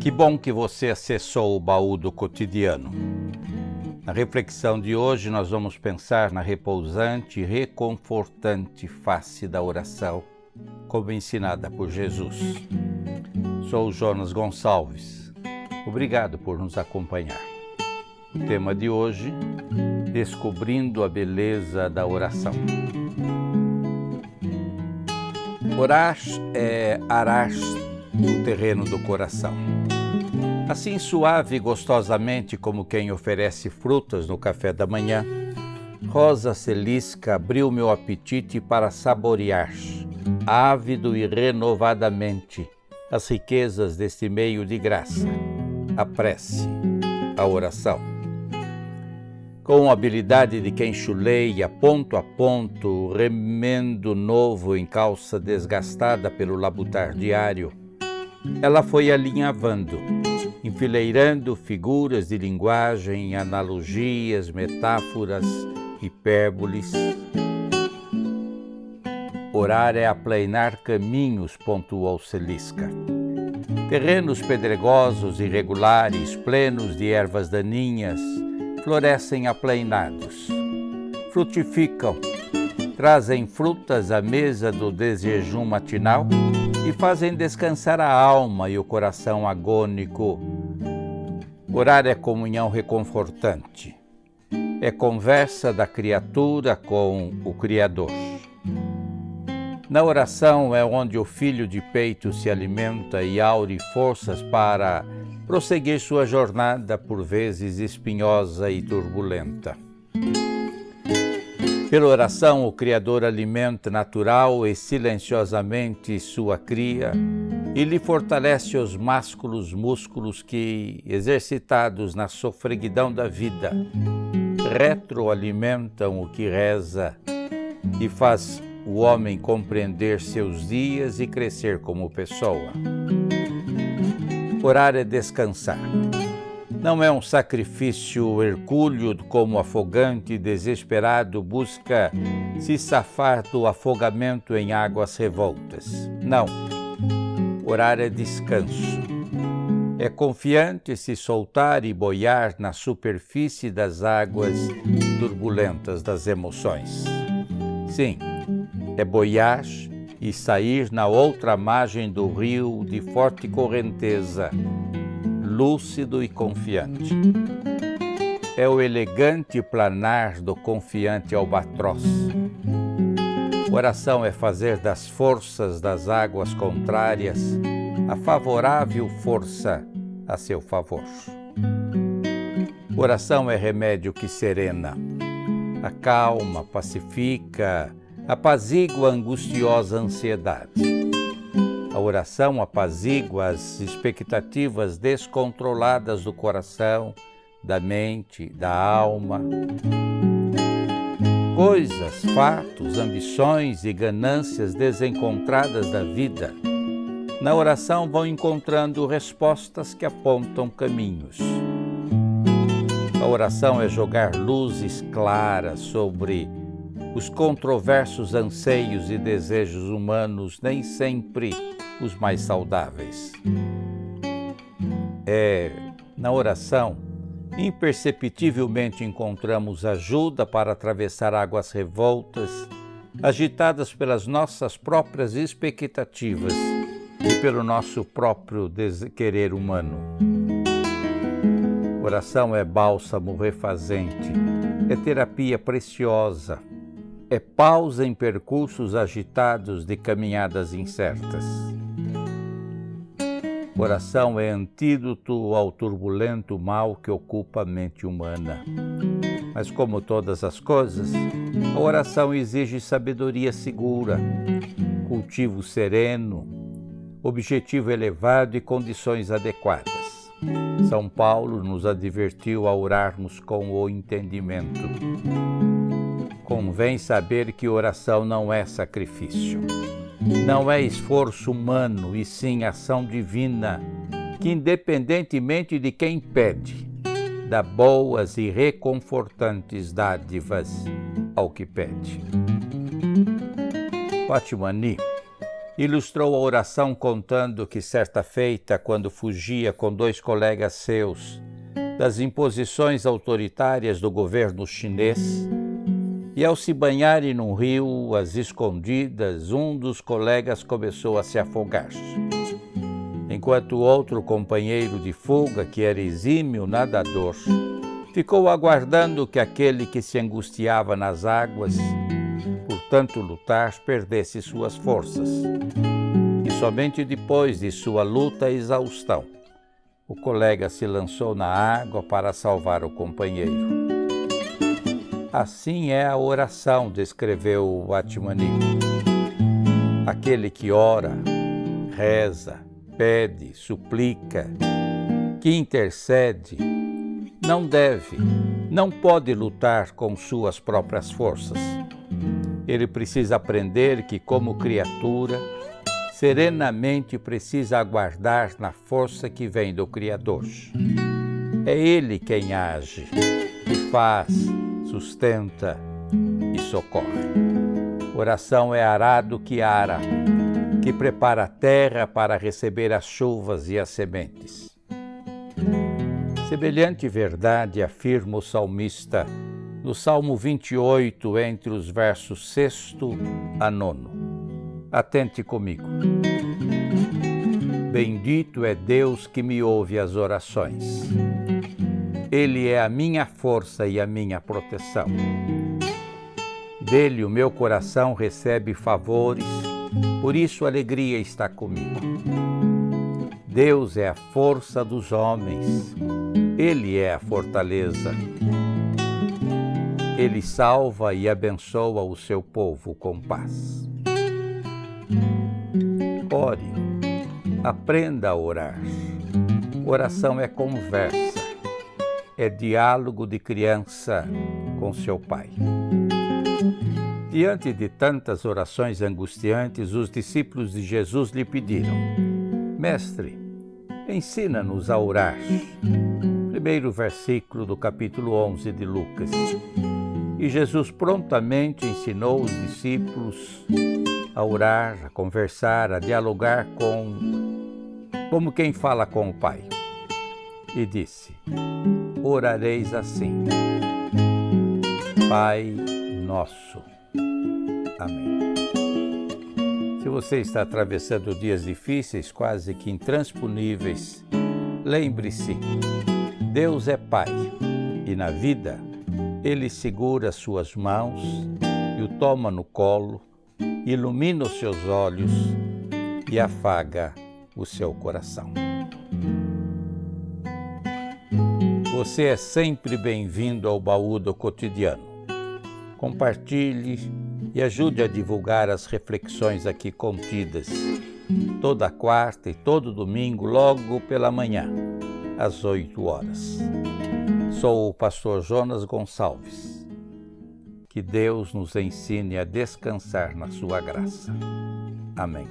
Que bom que você acessou o baú do cotidiano. Na reflexão de hoje, nós vamos pensar na repousante e reconfortante face da oração, como ensinada por Jesus. Sou Jonas Gonçalves. Obrigado por nos acompanhar. O tema de hoje: Descobrindo a beleza da oração. Orar é arar o terreno do coração. Assim suave e gostosamente como quem oferece frutas no café da manhã, Rosa Celisca abriu meu apetite para saborear, ávido e renovadamente, as riquezas deste meio de graça, a prece, a oração com a habilidade de quem chuleia ponto a ponto, remendo novo em calça desgastada pelo labutar diário. Ela foi alinhavando, enfileirando figuras de linguagem, analogias, metáforas, hipérboles. Orar é aplainar caminhos, pontuou Celisca. Terrenos pedregosos, irregulares, plenos de ervas daninhas, florescem aplainados, frutificam, trazem frutas à mesa do desjejum matinal e fazem descansar a alma e o coração agônico. Orar é comunhão reconfortante, é conversa da criatura com o Criador. Na oração é onde o filho de peito se alimenta e aure forças para prosseguir sua jornada, por vezes espinhosa e turbulenta. Pela oração, o Criador alimenta natural e silenciosamente sua cria e lhe fortalece os másculos músculos que, exercitados na sofreguidão da vida, retroalimentam o que reza e faz o homem compreender seus dias e crescer como pessoa. Orar é descansar. Não é um sacrifício hercúleo como afogante desesperado busca se safar do afogamento em águas revoltas. Não. Orar é descanso. É confiante se soltar e boiar na superfície das águas turbulentas das emoções. Sim, é boiar e sair na outra margem do rio de forte correnteza, lúcido e confiante. É o elegante planar do confiante albatroz. Oração é fazer das forças das águas contrárias a favorável força a seu favor. Oração é remédio que serena, acalma, pacifica, apazigua a angustiosa ansiedade. A oração apazigua as expectativas descontroladas do coração, da mente, da alma. Coisas, fatos, ambições e ganâncias desencontradas da vida, na oração vão encontrando respostas que apontam caminhos. A oração é jogar luzes claras sobre os controversos anseios e desejos humanos, nem sempre os mais saudáveis. É na oração, imperceptivelmente encontramos ajuda para atravessar águas revoltas, agitadas pelas nossas próprias expectativas e pelo nosso próprio querer humano. Oração é bálsamo refazente, é terapia preciosa é pausa em percursos agitados de caminhadas incertas. Oração é antídoto ao turbulento mal que ocupa a mente humana. Mas, como todas as coisas, a oração exige sabedoria segura, cultivo sereno, objetivo elevado e condições adequadas. São Paulo nos advertiu a orarmos com o entendimento convém saber que oração não é sacrifício. Não é esforço humano, e sim ação divina, que, independentemente de quem pede, dá boas e reconfortantes dádivas ao que pede. Fatmani, Ilustrou a oração contando que certa feita, quando fugia com dois colegas seus das imposições autoritárias do governo chinês, e ao se banharem num rio, às escondidas, um dos colegas começou a se afogar. Enquanto outro companheiro de fuga, que era exímio nadador, ficou aguardando que aquele que se angustiava nas águas, por tanto lutar, perdesse suas forças. E somente depois de sua luta e exaustão, o colega se lançou na água para salvar o companheiro. Assim é a oração, descreveu o Atmani. Aquele que ora, reza, pede, suplica, que intercede, não deve, não pode lutar com suas próprias forças. Ele precisa aprender que, como criatura, serenamente precisa aguardar na força que vem do Criador. É Ele quem age, que faz, sustenta e socorre. Oração é arado que ara, que prepara a terra para receber as chuvas e as sementes. Semelhante verdade afirma o salmista no Salmo 28, entre os versos 6 a 9. Atente comigo. Bendito é Deus que me ouve as orações. Ele é a minha força e a minha proteção. Dele o meu coração recebe favores, por isso a alegria está comigo. Deus é a força dos homens, Ele é a fortaleza. Ele salva e abençoa o seu povo com paz. Ore, aprenda a orar. Oração é conversa é diálogo de criança com seu pai. Diante de tantas orações angustiantes, os discípulos de Jesus lhe pediram: Mestre, ensina-nos a orar. Primeiro versículo do capítulo 11 de Lucas. E Jesus prontamente ensinou os discípulos a orar, a conversar, a dialogar com como quem fala com o Pai. E disse: orareis assim: Pai nosso. Amém. Se você está atravessando dias difíceis, quase que intransponíveis, lembre-se: Deus é Pai e na vida Ele segura suas mãos e o toma no colo, ilumina os seus olhos e afaga o seu coração. Você é sempre bem-vindo ao baú do cotidiano. Compartilhe e ajude a divulgar as reflexões aqui contidas, toda quarta e todo domingo, logo pela manhã, às 8 horas. Sou o pastor Jonas Gonçalves. Que Deus nos ensine a descansar na sua graça. Amém.